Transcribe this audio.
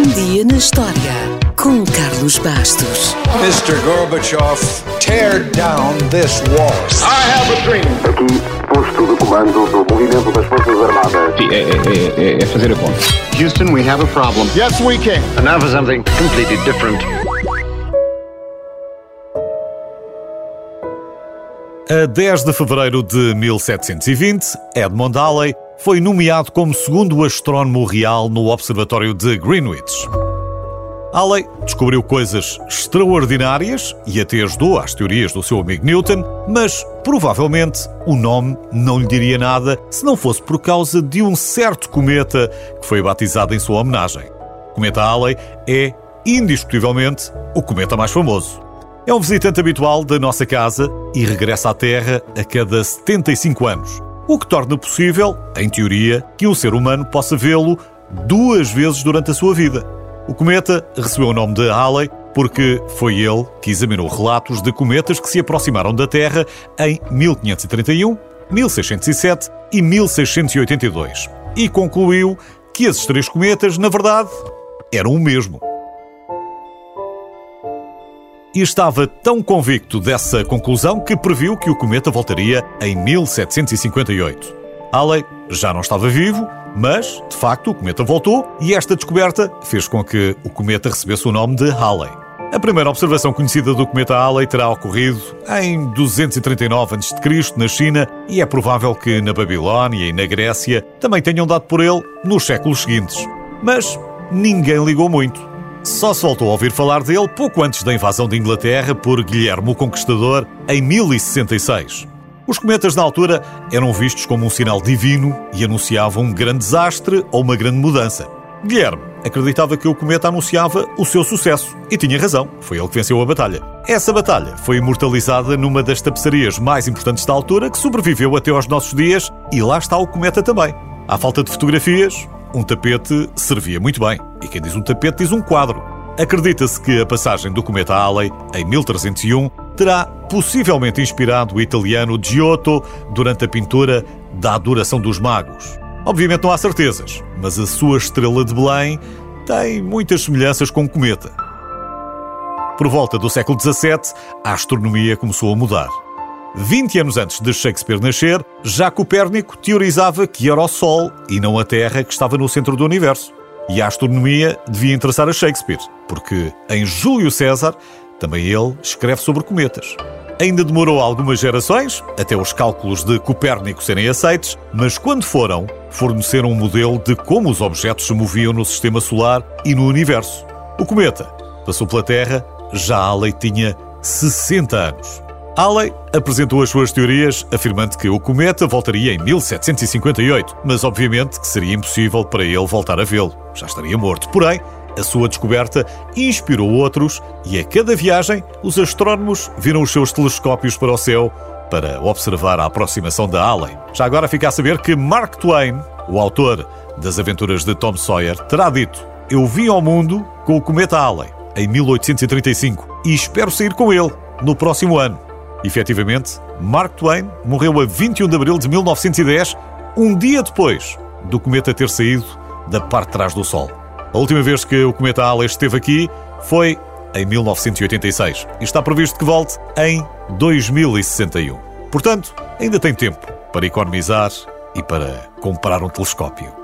Um dia na história com Carlos Bastos. Mr. Gorbachev, tear down this wall. I have a dream. Aqui, posto de comando do movimento das Forças Armadas. Sim, é, é, é, é fazer a conta. Houston, we have a problem. Yes, we can. And now for something completely different. A 10 de fevereiro de 1720, Edmond Halley foi nomeado como segundo astrónomo real no Observatório de Greenwich. Halley descobriu coisas extraordinárias e até ajudou às teorias do seu amigo Newton, mas provavelmente o nome não lhe diria nada se não fosse por causa de um certo cometa que foi batizado em sua homenagem. O cometa Halley é, indiscutivelmente, o cometa mais famoso. É um visitante habitual da nossa casa e regressa à Terra a cada 75 anos, o que torna possível, em teoria, que um ser humano possa vê-lo duas vezes durante a sua vida. O cometa recebeu o nome de Halley porque foi ele que examinou relatos de cometas que se aproximaram da Terra em 1531, 1607 e 1682 e concluiu que esses três cometas, na verdade, eram o mesmo e estava tão convicto dessa conclusão que previu que o cometa voltaria em 1758. Halley já não estava vivo, mas, de facto, o cometa voltou e esta descoberta fez com que o cometa recebesse o nome de Halley. A primeira observação conhecida do cometa Halley terá ocorrido em 239 a.C. na China e é provável que na Babilónia e na Grécia também tenham dado por ele nos séculos seguintes. Mas ninguém ligou muito. Só se voltou a ouvir falar dele pouco antes da invasão de Inglaterra por Guilherme o Conquistador em 1066. Os cometas na altura eram vistos como um sinal divino e anunciavam um grande desastre ou uma grande mudança. Guilherme acreditava que o cometa anunciava o seu sucesso e tinha razão, foi ele que venceu a batalha. Essa batalha foi imortalizada numa das tapeçarias mais importantes da altura que sobreviveu até aos nossos dias e lá está o cometa também. À falta de fotografias, um tapete servia muito bem. E quem diz um tapete diz um quadro. Acredita-se que a passagem do cometa Halley, em 1301, terá possivelmente inspirado o italiano Giotto durante a pintura da Adoração dos Magos. Obviamente não há certezas, mas a sua estrela de Belém tem muitas semelhanças com o cometa. Por volta do século XVII, a astronomia começou a mudar. 20 anos antes de Shakespeare nascer, já Copérnico teorizava que era o Sol e não a Terra que estava no centro do universo. E a astronomia devia interessar a Shakespeare, porque em Júlio César também ele escreve sobre cometas. Ainda demorou algumas gerações até os cálculos de Copérnico serem aceitos, mas quando foram, forneceram um modelo de como os objetos se moviam no sistema solar e no universo. O cometa passou pela Terra já a lei tinha 60 anos. Halley apresentou as suas teorias afirmando que o cometa voltaria em 1758, mas obviamente que seria impossível para ele voltar a vê-lo, já estaria morto. Porém, a sua descoberta inspirou outros e a cada viagem os astrónomos viram os seus telescópios para o céu para observar a aproximação da Halley. Já agora fica a saber que Mark Twain, o autor das aventuras de Tom Sawyer, terá dito: Eu vim ao mundo com o cometa Halley em 1835 e espero sair com ele no próximo ano. Efetivamente, Mark Twain morreu a 21 de abril de 1910, um dia depois do cometa ter saído da parte de trás do Sol. A última vez que o cometa Halley esteve aqui foi em 1986 e está previsto que volte em 2061. Portanto, ainda tem tempo para economizar e para comprar um telescópio.